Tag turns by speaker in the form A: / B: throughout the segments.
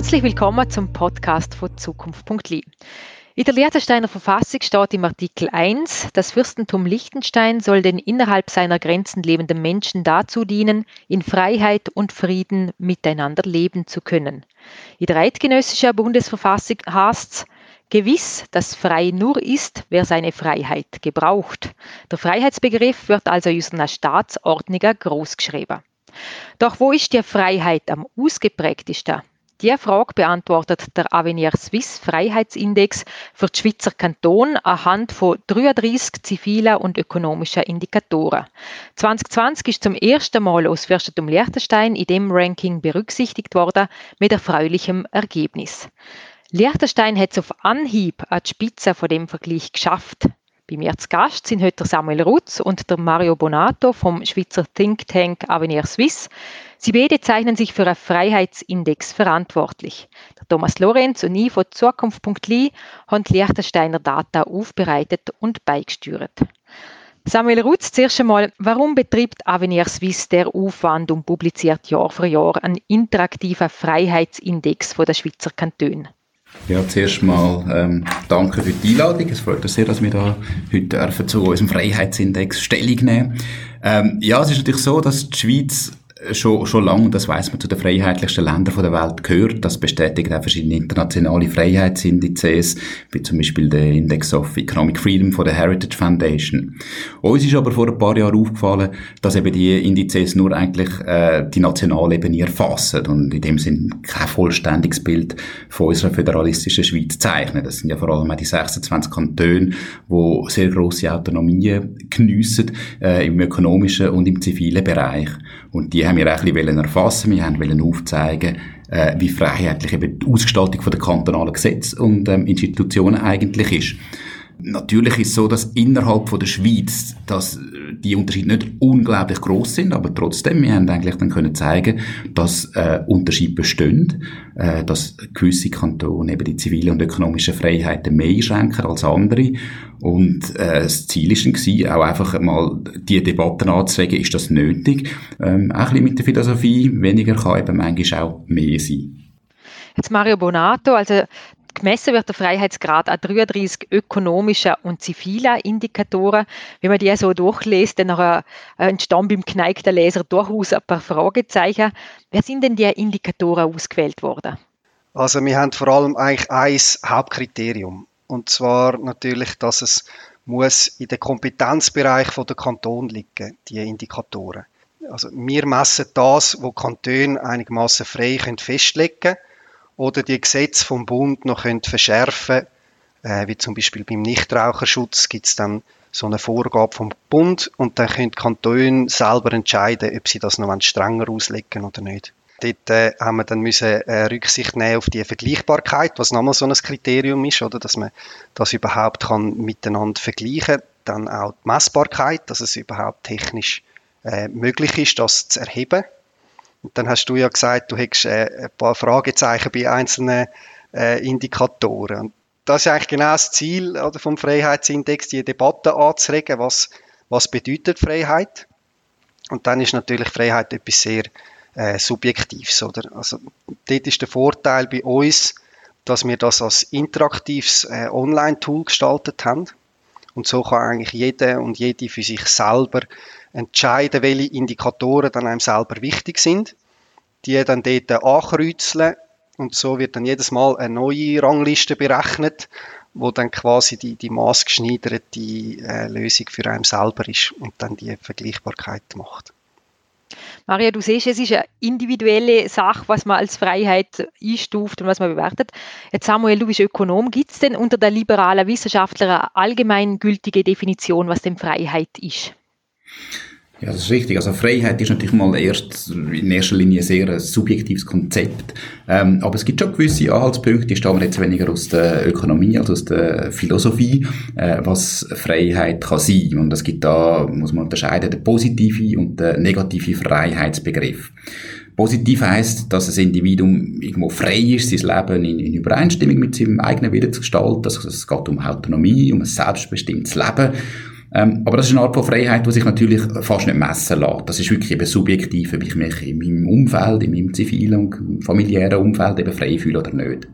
A: Herzlich willkommen zum Podcast von Zukunft.li. In der Liechtensteiner Verfassung steht im Artikel 1, das Fürstentum Liechtenstein soll den innerhalb seiner Grenzen lebenden Menschen dazu dienen, in Freiheit und Frieden miteinander leben zu können. In der eidgenössischen Bundesverfassung heißt es, Gewiss, dass frei nur ist, wer seine Freiheit gebraucht. Der Freiheitsbegriff wird also in unserer Staatsordnung großgeschrieben. Doch wo ist die Freiheit am ausgeprägtesten? Die Frage beantwortet der Avenir Swiss Freiheitsindex für die Schweizer Kanton anhand von 33 ziviler und ökonomischer Indikatoren. 2020 ist zum ersten Mal aus Fürstentum Liechtenstein in dem Ranking berücksichtigt worden mit erfreulichem Ergebnis. Liechtenstein hat es auf Anhieb an die Spitze von dem Vergleich geschafft. Bei mir zu Gast sind heute Samuel Rutz und der Mario Bonato vom Schweizer Think Tank Avenir Suisse. Sie beide zeichnen sich für einen Freiheitsindex verantwortlich. Der Thomas Lorenz und ich von Zukunft.li haben die Liechtensteiner Data aufbereitet und beigesteuert. Samuel Rutz, zuerst einmal, warum betreibt Avenir Suisse der Aufwand und publiziert Jahr für Jahr einen interaktiven Freiheitsindex der Schweizer Kantone?
B: Ja, zuerst mal ähm, danke für die Einladung. Es freut uns sehr, dass wir da heute zu unserem Freiheitsindex Stellung nehmen. Ähm, ja, es ist natürlich so, dass die Schweiz schon, schon lange, das weiß man, zu den freiheitlichsten Ländern der Welt gehört. Das bestätigen auch verschiedene internationale Freiheitsindizes, wie zum Beispiel der Index of Economic Freedom von der Heritage Foundation. Uns ist aber vor ein paar Jahren aufgefallen, dass eben die Indizes nur eigentlich äh, die nationale Ebene erfassen und in dem Sinn kein vollständiges Bild von unserer föderalistischen Schweiz zeichnen. Das sind ja vor allem auch die 26 Kantone, die sehr grosse Autonomie geniessen äh, im ökonomischen und im zivilen Bereich. Und die haben wir auch ein bisschen erfassen Wir haben aufzeigen, äh, wie freiheitlich eben die Ausgestaltung der kantonalen Gesetze und ähm, Institutionen eigentlich ist. Natürlich ist es so, dass innerhalb von der Schweiz dass die Unterschiede nicht unglaublich groß sind, aber trotzdem, wir haben eigentlich dann können zeigen, dass äh, Unterschiede bestehen, äh, dass gewisse Kantone eben die zivile und ökonomische Freiheiten mehr einschränken als andere und äh, das Ziel ist dann auch einfach mal die Debatten anzuregen, ist das nötig? Ähm, auch ein bisschen mit der Philosophie, weniger kann eben manchmal auch mehr sein.
A: Jetzt Mario Bonato, also Gemessen wird der Freiheitsgrad an 33 ökonomischer und ziviler Indikatoren. Wenn man die so durchliest, dann äh, entstehen beim geneigten Leser durchaus ein paar Fragezeichen. Wer sind denn die Indikatoren ausgewählt worden?
C: Also wir haben vor allem eigentlich ein Hauptkriterium. Und zwar natürlich, dass es muss in den Kompetenzbereich der Kanton liegen, die Indikatoren. Also wir messen das, wo Kantone einigermaßen frei festlegen können oder die Gesetze vom Bund noch können verschärfen äh, wie zum Beispiel beim Nichtraucherschutz gibt es dann so eine Vorgabe vom Bund und dann können die Kantone selber entscheiden, ob sie das noch strenger auslegen oder nicht. Dort äh, haben wir dann müssen äh, Rücksicht nehmen auf die Vergleichbarkeit, was nochmal so ein Kriterium ist, oder, dass man das überhaupt kann miteinander vergleichen. Dann auch die Messbarkeit, dass es überhaupt technisch äh, möglich ist, das zu erheben. Und dann hast du ja gesagt, du hättest äh, ein paar Fragezeichen bei einzelnen äh, Indikatoren. Und das ist eigentlich genau das Ziel oder, vom Freiheitsindex, die Debatte anzuregen, was, was bedeutet Freiheit. Und dann ist natürlich Freiheit etwas sehr äh, Subjektives. Oder? Also, dort ist der Vorteil bei uns, dass wir das als interaktives äh, Online-Tool gestaltet haben. Und so kann eigentlich jeder und jede für sich selber entscheiden, welche Indikatoren dann einem selber wichtig sind, die dann dort ankreuzeln und so wird dann jedes Mal eine neue Rangliste berechnet, wo dann quasi die, die maßgeschneiderte äh, Lösung für einen selber ist und dann die Vergleichbarkeit macht.
A: Maria, du siehst, es ist eine individuelle Sache, was man als Freiheit einstuft und was man bewertet. Jetzt Samuel, du bist Ökonom. Gibt es denn unter der liberalen Wissenschaftler eine allgemeingültige Definition, was denn Freiheit ist?
B: Ja, das ist richtig. Also Freiheit ist natürlich mal erst in erster Linie sehr ein subjektives Konzept. Ähm, aber es gibt schon gewisse Anhaltspunkte, die stammen jetzt weniger aus der Ökonomie als aus der Philosophie, äh, was Freiheit kann sein. Und es gibt da, muss man unterscheiden, den positiven und den negativen Freiheitsbegriff. Positiv heißt, dass das Individuum irgendwo frei ist, sein Leben in, in Übereinstimmung mit seinem eigenen Willen zu gestalten. Also es geht um Autonomie, um ein selbstbestimmtes Leben. Ähm, aber das ist eine Art von Freiheit, die sich natürlich fast nicht messen lässt. Das ist wirklich eben subjektiv, ob ich mich in meinem Umfeld, in meinem zivilen und familiären Umfeld eben frei fühle oder nicht.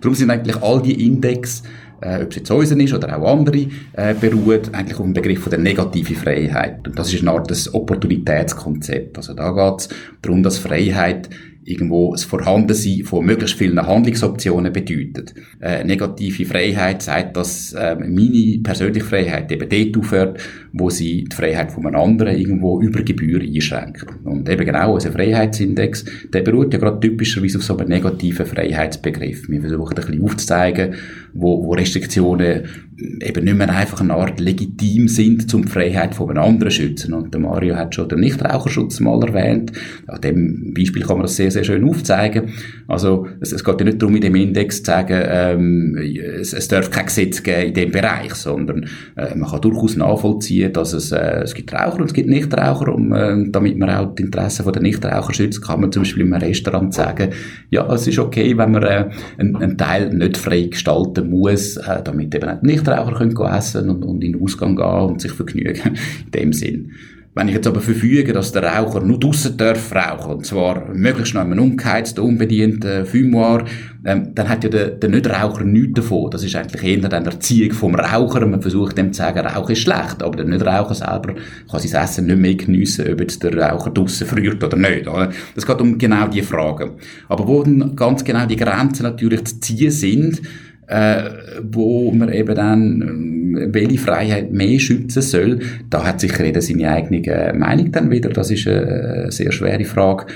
B: Darum sind eigentlich all die Index äh, ob es jetzt unseren ist oder auch andere, äh, beruht eigentlich auf dem Begriff von der negativen Freiheit. Und das ist eine Art des Opportunitätskonzept. Also da geht es darum, dass Freiheit irgendwo das Vorhandensein von möglichst vielen Handlungsoptionen bedeutet. Äh, negative Freiheit sagt, dass äh, meine persönliche Freiheit eben dort aufhört, wo sie die Freiheit von einem anderen irgendwo über Gebühr einschränkt. Und eben genau unser Freiheitsindex, der beruht ja gerade typischerweise auf so einem negativen Freiheitsbegriff. Wir versuchen ein bisschen aufzuzeigen, wo, wo Restriktionen eben nicht mehr einfach eine Art legitim sind, um die Freiheit von anderen zu schützen. Und der Mario hat schon den Nichtraucherschutz mal erwähnt. An dem Beispiel kann man das sehr, sehr schön aufzeigen. Also, es, es geht ja nicht darum, in dem Index zu sagen, ähm, es, es darf kein Gesetz geben in dem Bereich, sondern äh, man kann durchaus nachvollziehen, dass es, äh, es gibt Raucher und es gibt Nichtraucher und äh, damit man auch die Interessen der Nichtraucher schützt, kann man zum Beispiel im Restaurant sagen, ja, es ist okay, wenn man äh, einen, einen Teil nicht frei gestalten muss, äh, damit eben nicht Nichtraucher können essen und, und in den Ausgang gehen und sich vergnügen. In dem Sinn. Wenn ich jetzt aber verfüge, dass der Raucher nur draussen darf rauchen, und zwar möglichst noch einem ungeheizten, unbedienten Fumoir, ähm, dann hat ja der, der Nichtraucher nichts davon. Das ist eigentlich eher eine Erziehung vom Raucher. Man versucht dem zu sagen, Rauchen ist schlecht, aber der Nichtraucher selber kann sein Essen nicht mehr geniessen, ob jetzt der Raucher draussen friert oder nicht. Oder? Das geht um genau diese Fragen. Aber wo dann ganz genau die Grenzen natürlich zu ziehen sind, äh, wo man eben dann äh, welche Freiheit mehr schützen soll, da hat sicher jeder seine eigene äh, Meinung dann wieder. Das ist eine sehr schwere Frage.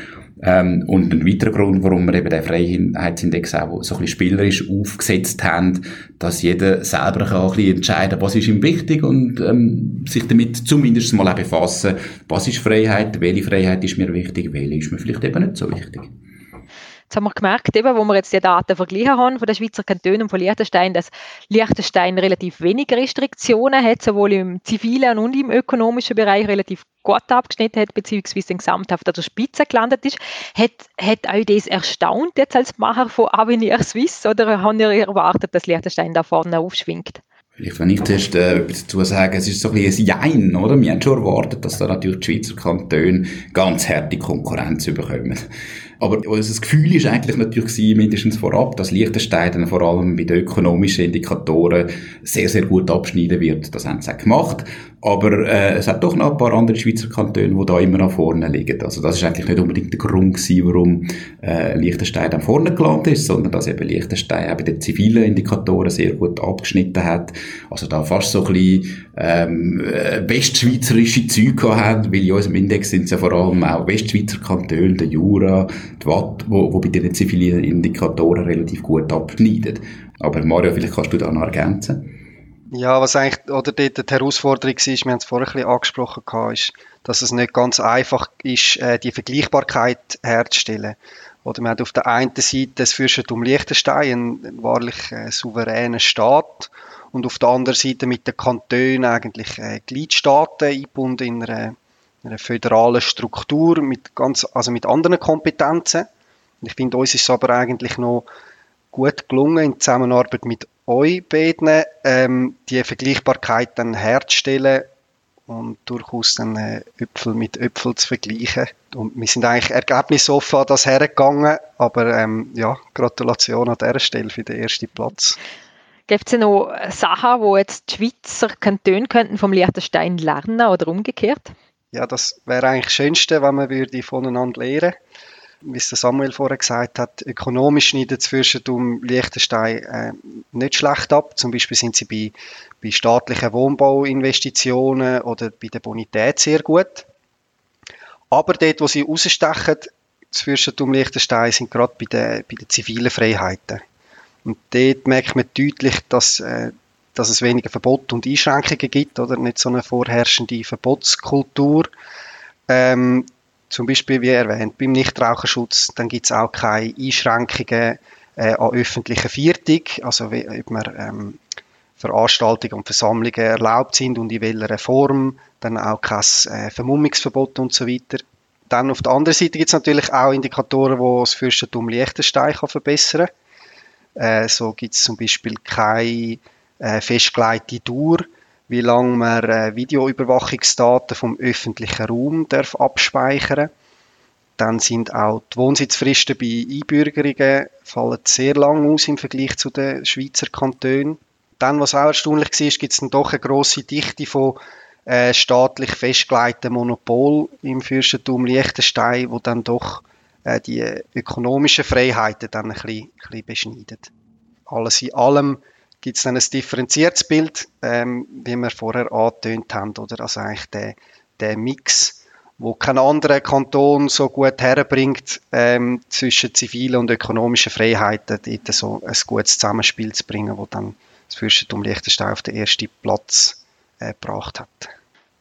B: Ähm, und ein weiterer Grund, warum wir eben den Freiheitsindex auch so ein bisschen spielerisch aufgesetzt haben, dass jeder selber kann ein bisschen entscheiden was ist ihm wichtig und ähm, sich damit zumindest mal auch befassen, was ist Freiheit, welche Freiheit ist mir wichtig, welche ist mir vielleicht eben nicht so wichtig.
A: Jetzt haben wir gemerkt, eben, wo wir jetzt die Daten verglichen haben von den Schweizer Kantonen und von Liechtenstein, dass Liechtenstein relativ wenig Restriktionen hat, sowohl im zivilen und im ökonomischen Bereich relativ gut abgeschnitten hat, beziehungsweise gesamthaft an der Spitze gelandet ist. Hat, hat euch das erstaunt jetzt als Macher von Avenir Suisse oder habt ihr erwartet, dass Liechtenstein da vorne aufschwingt?
B: Vielleicht, wenn ich zuerst äh, etwas dazu sagen, es ist so ein bisschen ein Jein, oder? Wir haben schon erwartet, dass da natürlich die Schweizer Kantone ganz harte Konkurrenz bekommen. Aber unser Gefühl ist eigentlich natürlich gewesen, mindestens vorab, dass Liechtenstein vor allem bei den ökonomischen Indikatoren sehr, sehr gut abschneiden wird. Das haben sie auch gemacht. Aber äh, es hat doch noch ein paar andere Schweizer Kantone, die da immer nach vorne liegen. Also das ist eigentlich nicht unbedingt der Grund gewesen, warum äh, Liechtenstein am vorne gelandet ist, sondern dass eben Liechtenstein auch bei den zivilen Indikatoren sehr gut abgeschnitten hat. Also da fast so ein bisschen ähm, äh, westschweizerische Züge haben, weil in unserem Index sind es ja vor allem auch Westschweizer Kantone, der Jura, die Watt, wo bei den zivilen Indikatoren relativ gut abschneiden. Aber Mario, vielleicht kannst du da noch ergänzen.
C: Ja, was eigentlich oder dort die Herausforderung war, wir haben es vorher ein bisschen angesprochen, ist, dass es nicht ganz einfach ist, äh, die Vergleichbarkeit herzustellen. Oder man hat auf der einen Seite das Fürstentum Liechtenstein, einen wahrlich äh, souveränen Staat, und auf der anderen Seite mit den Kantonen eigentlich äh, Gliedstaaten eingebunden in einer, einer föderalen Struktur mit ganz, also mit anderen Kompetenzen. Und ich finde, uns ist es aber eigentlich noch gut gelungen, in Zusammenarbeit mit euch beiden ähm, die Vergleichbarkeit dann herzustellen und durchaus dann äh, Äpfel mit Äpfel zu vergleichen. Und wir sind eigentlich ergebnisoffen an das hergegangen, aber ähm, ja, Gratulation an dieser Stelle für den ersten Platz.
A: Gibt es noch Sachen, wo jetzt die Schweizer Kantone könnten vom Liechtenstein lernen oder umgekehrt?
C: Ja, das wäre eigentlich das Schönste, wenn man würde voneinander lernen würde wie es Samuel vorher gesagt hat, ökonomisch schneidet Fürstentum Liechtenstein äh, nicht schlecht ab. Zum Beispiel sind sie bei, bei staatlichen Wohnbauinvestitionen oder bei der Bonität sehr gut. Aber dort, wo sie rausstechen, das Fürstentum Liechtenstein, sind gerade bei den, bei den zivilen Freiheiten. Und dort merkt man deutlich, dass, äh, dass es weniger Verbote und Einschränkungen gibt, oder nicht so eine vorherrschende Verbotskultur. Ähm, zum Beispiel, wie erwähnt, beim Nichtraucherschutz, dann gibt es auch keine Einschränkungen äh, an öffentlicher Viertung, also wie, ob man ähm, Veranstaltungen und Versammlungen erlaubt sind und in welcher Form, dann auch kein äh, Vermummungsverbot und so weiter. Dann auf der anderen Seite gibt es natürlich auch Indikatoren, die das Fürstentum Liechtenstein kann verbessern kann. Äh, so gibt es zum Beispiel keine äh, festgelegte Dauer wie lange man äh, Videoüberwachungsdaten vom öffentlichen Raum darf abspeichern Dann sind auch die Wohnsitzfristen bei Einbürgerungen fallen sehr lang aus im Vergleich zu den Schweizer Kantonen. Dann, was auch erstaunlich war, gibt es doch eine grosse Dichte von äh, staatlich festgelegten Monopol im Fürstentum Liechtenstein, wo dann doch äh, die ökonomischen Freiheiten dann ein bisschen, ein bisschen beschneidet. Alles in allem gibt es dann ein differenziertes Bild, ähm, wie wir vorher angetönt haben, oder? Also eigentlich der, der Mix, wo kein anderer Kanton so gut herbringt, ähm, zwischen zivilen und ökonomischen Freiheiten, dort so ein gutes Zusammenspiel zu bringen, wo dann das Fürstentum Liechtenstein auf den ersten Platz äh, gebracht hat.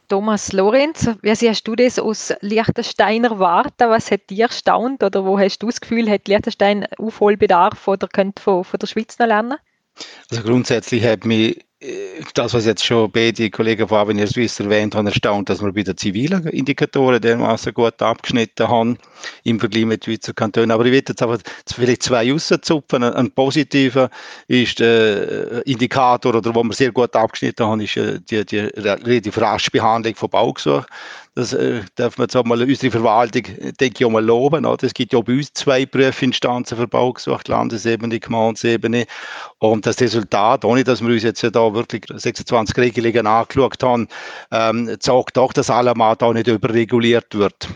A: Thomas Lorenz, wie siehst du das aus Liechtensteiner Warte? Was hat dir erstaunt oder wo hast du das Gefühl, hat Liechtenstein Aufholbedarf oder könnte von, von der Schweiz noch lernen?
D: Also grundsätzlich hat mich äh, das, was jetzt schon beide Kollegen von Avenir Suisse erwähnt haben, erstaunt, dass wir bei den zivilen Indikatoren dermaßen gut abgeschnitten haben im Vergleich mit Schweizer Kantonen. Aber ich will jetzt aber vielleicht zwei rauszupfen. Ein positiver ist der Indikator, oder wo wir sehr gut abgeschnitten haben, ist äh, die, die relativ rasche Behandlung von Baugesuchen. Das äh, darf man jetzt auch mal unsere Verwaltung, denke ich, auch mal loben. Oder? Es gibt ja bei uns zwei Prüfinstanzen für Baugesuche, Landesebene, Gemeindesebene. Und das Resultat, ohne dass wir uns jetzt da wirklich 26 Regelungen angeschaut haben, ähm, zeigt doch, dass allemal da nicht überreguliert wird.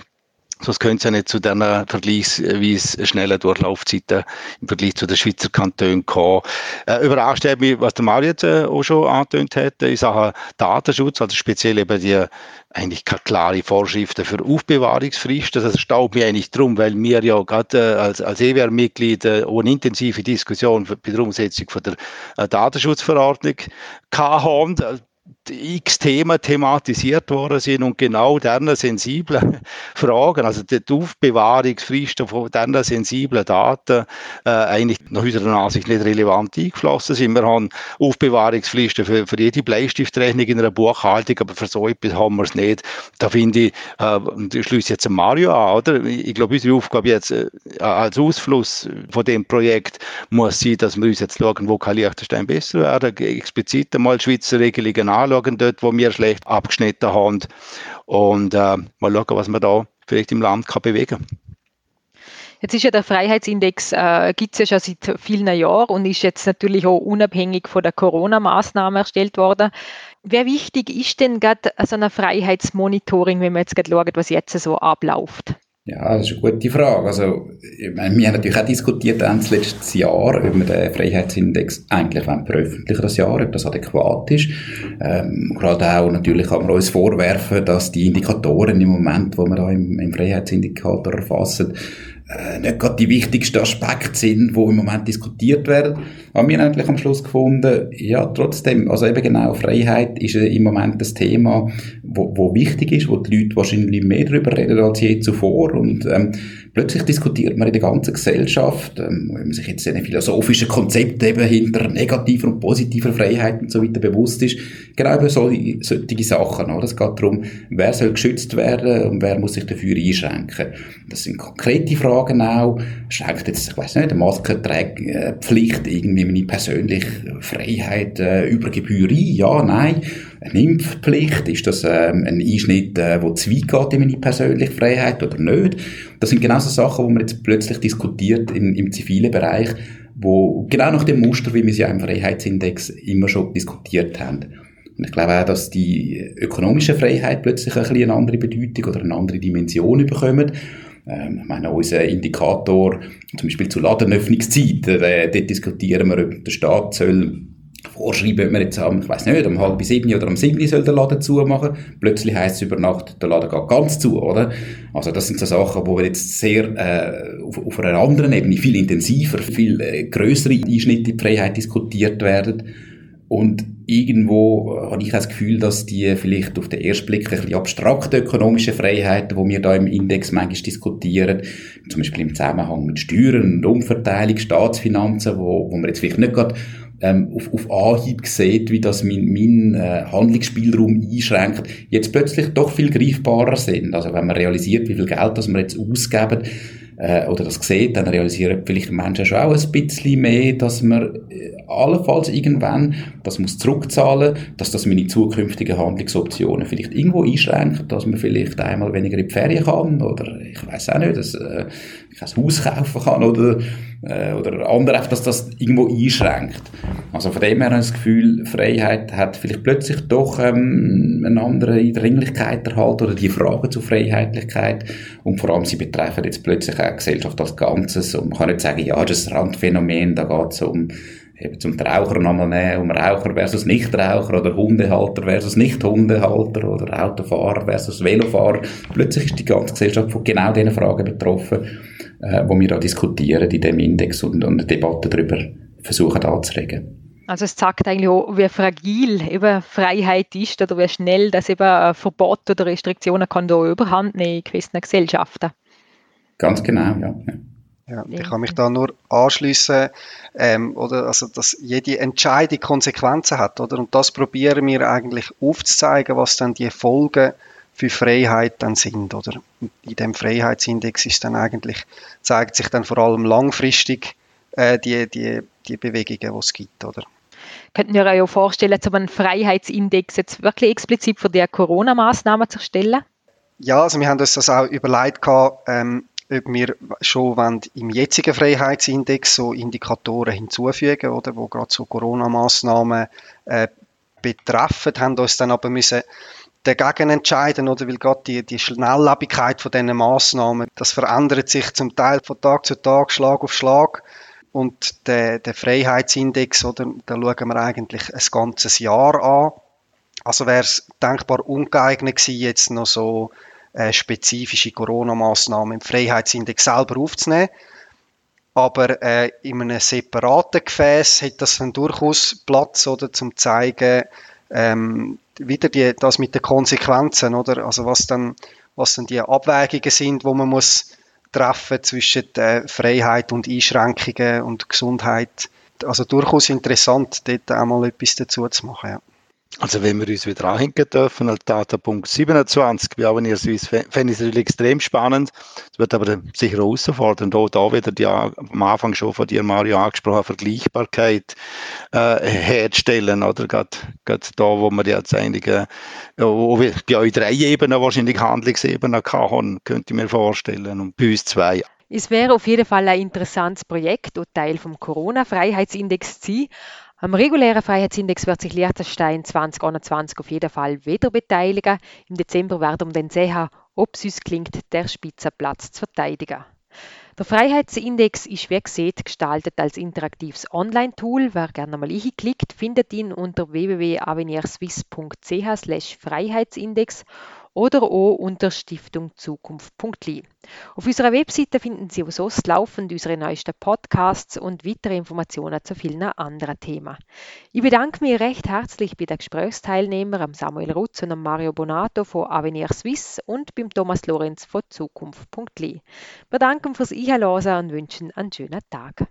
D: Sonst könnte es ja nicht zu diesen vergleichsweise schnellen Durchlaufzeiten im Vergleich zu den Schweizer Kantonen kommen. Äh, überrascht hat mich, was der Mario jetzt äh, auch schon angetönt hat, in Sachen Datenschutz, also speziell eben die eigentlich keine klare Vorschriften für Aufbewahrungsfristen. Das erstaunt mich eigentlich darum, weil wir ja gerade äh, als, als EWR-Mitglied äh, eine intensive Diskussion bei der Umsetzung von der äh, Datenschutzverordnung haben x Themen thematisiert worden sind und genau diese sensiblen Fragen, also die Aufbewahrungsfristen von diesen sensiblen Daten, äh, eigentlich nach unserer Ansicht nicht relevant eingeflossen sind. Wir haben Aufbewahrungsfristen für, für jede Bleistiftrechnung in einer Buchhaltung, aber für so etwas haben wir es nicht. Da finde ich, äh, ich schließe jetzt Mario an, oder? Ich glaube, unsere Aufgabe jetzt äh, als Ausfluss von dem Projekt muss sein, dass wir uns jetzt schauen, wo kann Liechtenstein besser werden, explizit einmal Schweizer Regelungen anschauen, dort, wo wir schlecht abgeschnitten haben. Und äh, mal schauen, was man da vielleicht im Land kann bewegen.
A: Jetzt ist ja der Freiheitsindex, äh, gibt es ja schon seit vielen Jahren und ist jetzt natürlich auch unabhängig von der Corona-Maßnahme erstellt worden. Wie wichtig ist denn gerade so ein Freiheitsmonitoring, wenn man jetzt gerade schaut, was jetzt so abläuft?
B: Ja, das ist eine gute Frage. Also, ich meine, wir haben natürlich auch diskutiert, das letzte Jahr, ob wir den Freiheitsindex eigentlich veröffentlichen das Jahr, ob das adäquat ist. Ähm, gerade auch, natürlich kann man uns vorwerfen, dass die Indikatoren im Moment, wo wir da im, im Freiheitsindikator erfassen, äh, nicht gerade die wichtigsten Aspekte sind, die im Moment diskutiert werden. Aber wir eigentlich am Schluss gefunden, ja, trotzdem, also eben genau, Freiheit ist im Moment das Thema, wo, wo wichtig ist, wo die Leute wahrscheinlich mehr darüber reden als je zuvor und ähm, plötzlich diskutiert man in der ganzen Gesellschaft, ähm, wenn man sich jetzt den philosophischen Konzept eben hinter negativer und positiver Freiheit und so weiter bewusst ist, genau über solche, solche Sachen. Oder? Es geht darum, wer soll geschützt werden und wer muss sich dafür einschränken. Das sind konkrete Fragen auch. Schränkt jetzt, ich weiß nicht, eine Maskenpflicht irgendwie meine persönliche Freiheit äh, über Gebühr ein? Ja, nein. Eine Impfpflicht, ist das ähm, ein Einschnitt, äh, der zu weit geht in meine persönliche Freiheit oder nicht? Das sind genau so Sachen, die man jetzt plötzlich diskutiert im, im zivilen Bereich, wo genau nach dem Muster, wie wir sie ja im Freiheitsindex immer schon diskutiert haben. Und ich glaube auch, dass die ökonomische Freiheit plötzlich ein bisschen eine andere Bedeutung oder eine andere Dimension bekommt. Ähm, ich meine, unser Indikator, zum Beispiel zu Ladenöffnungszeiten, äh, dort diskutieren wir, ob der Staat soll vorschreiben, man jetzt am, ich weiß nicht, um halb sieben oder um sieben soll der Laden zumachen. Plötzlich heisst es über Nacht, der Laden geht ganz zu, oder? Also das sind so Sachen, wo wir jetzt sehr äh, auf, auf einer anderen Ebene viel intensiver, viel äh, größere Einschnitte in die Freiheit diskutiert werden. Und irgendwo äh, habe ich das Gefühl, dass die vielleicht auf den ersten Blick ein bisschen abstrakte ökonomische Freiheiten, die wir da im Index manchmal diskutieren, zum Beispiel im Zusammenhang mit Steuern und Umverteilung, Staatsfinanzen, wo, wo man jetzt vielleicht nicht gerade ähm, auf, auf Anhieb sieht, wie das mein, mein äh, Handlungsspielraum einschränkt, jetzt plötzlich doch viel greifbarer sind. Also wenn man realisiert, wie viel Geld das wir jetzt ausgeben, äh, oder das sieht, dann realisieren vielleicht Menschen schon auch ein bisschen mehr, dass man äh, allenfalls irgendwann das muss zurückzahlen, dass das meine zukünftigen Handlungsoptionen vielleicht irgendwo einschränkt, dass man vielleicht einmal weniger in die Ferien kann oder ich weiß auch nicht, dass äh, ich ein Haus kaufen kann oder äh, oder andere dass das irgendwo einschränkt. Also von dem her habe das Gefühl, Freiheit hat vielleicht plötzlich doch ähm, eine andere Dringlichkeit erhalten oder die Fragen zur Freiheitlichkeit und vor allem sie betreffen jetzt plötzlich auch die Gesellschaft als Ganzes und man kann nicht sagen, ja, das ist ein Randphänomen, da geht es um eben zum Raucher nochmal nehmen, um Raucher versus Nichtraucher oder Hundehalter versus Nicht-Hundehalter oder Autofahrer versus Velofahrer. Plötzlich ist die ganze Gesellschaft von genau diesen Fragen betroffen, äh, wo wir da diskutieren in dem Index und, und eine Debatte darüber versuchen anzuregen.
A: Also es zeigt eigentlich auch, wie fragil eben Freiheit ist oder wie schnell das eben Verbot oder Restriktionen kann da überhand nehmen in gewissen Gesellschaften.
B: Ganz genau, ja.
C: Ja, ich kann mich da nur anschließen, ähm, oder also dass jede Entscheidung Konsequenzen hat, oder und das probieren wir eigentlich aufzuzeigen, was dann die Folgen für Freiheit dann sind, oder in dem Freiheitsindex ist dann eigentlich zeigt sich dann vor allem langfristig äh, die die die Bewegungen, die es gibt, oder
A: könnten wir auch vorstellen, so einen Freiheitsindex jetzt wirklich explizit für die Corona-Maßnahmen zu stellen?
C: Ja, also wir haben uns das auch überlegt, ähm, ob wir schon wollen, im jetzigen Freiheitsindex so Indikatoren hinzufügen, oder, wo gerade so Corona-Maßnahmen äh, betreffen, haben uns dann aber müssen dagegen entscheiden, oder weil gerade die, die Schnelllebigkeit von diesen Maßnahmen, das verändert sich zum Teil von Tag zu Tag, Schlag auf Schlag. Und der, der Freiheitsindex, oder, da schauen wir eigentlich ein ganzes Jahr an. Also wäre es denkbar ungeeignet gewesen, jetzt noch so äh, spezifische Corona-Maßnahmen im Freiheitsindex selber aufzunehmen. Aber äh, in einem separaten Gefäß hat das dann durchaus Platz, oder, zum zeigen, ähm, wieder die, das mit den Konsequenzen, oder, also was dann, was dann die Abwägungen sind, wo man muss treffen zwischen äh, Freiheit und Einschränkungen und Gesundheit. Also durchaus interessant, dort auch mal etwas dazu zu machen. Ja.
D: Also wenn wir uns wieder anhängen dürfen, als Datapunkt 27, wie auch in ihr Swiss, fände ich es natürlich extrem spannend. Es wird aber sicher herausfordernd, auch da wieder die am Anfang schon von dir, Mario, angesprochen, Vergleichbarkeit äh, herzustellen, oder? Gerade, gerade da, wo wir jetzt einige, äh, wo wir bei euch drei Ebenen wahrscheinlich Handlungsebenen haben, könnte ich mir vorstellen, und bei uns zwei.
A: Es wäre auf jeden Fall ein interessantes Projekt und Teil vom Corona-Freiheitsindex zu sein. Am regulären Freiheitsindex wird sich Liechtenstein 2021 auf jeden Fall wieder beteiligen. Im Dezember werden wir dann sehen, ob es uns gelingt, der Spitzenplatz zu verteidigen. Der Freiheitsindex ist, wie gesagt, gestaltet als interaktives Online-Tool. Wer gerne mal hinklickt, findet ihn unter www.avenirswiss.ch Freiheitsindex oder auch unter stiftungzukunft.li. Auf unserer Webseite finden Sie auch sonst laufend unsere neuesten Podcasts und weitere Informationen zu vielen anderen Themen. Ich bedanke mich recht herzlich bei den Gesprächsteilnehmern Samuel Rutz und Mario Bonato von Avenir Suisse und beim Thomas Lorenz von Zukunft.li. Wir danken fürs Einhören und wünschen einen schönen Tag.